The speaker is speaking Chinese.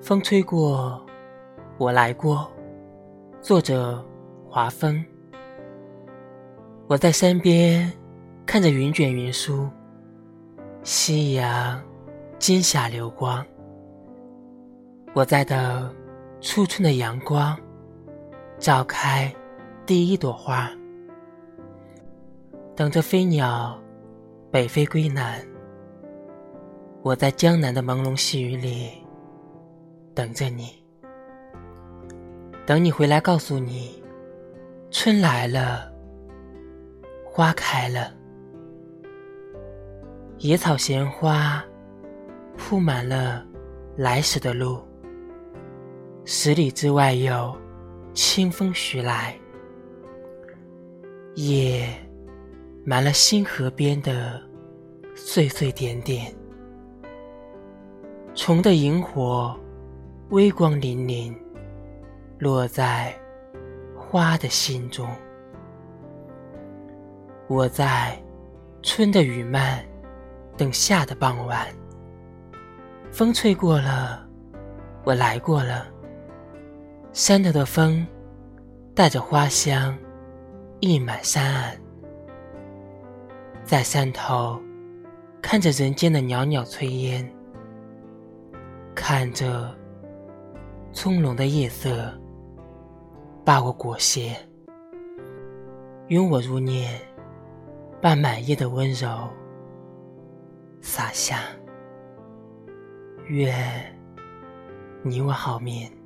风吹过，我来过。作者：华峰。我在山边看着云卷云舒，夕阳金霞流光。我在等初春的阳光，照开第一朵花，等着飞鸟北飞归南。我在江南的朦胧细雨里等着你，等你回来告诉你，春来了，花开了，野草闲花铺满了来时的路，十里之外有清风徐来，夜满了星河边的碎碎点点。虫的萤火，微光粼粼，落在花的心中。我在春的雨漫，等夏的傍晚。风吹过了，我来过了。山头的风，带着花香，溢满山岸。在山头，看着人间的袅袅炊烟。看着葱茏的夜色，把我裹挟，拥我入念，把满夜的温柔洒下。愿你我好眠。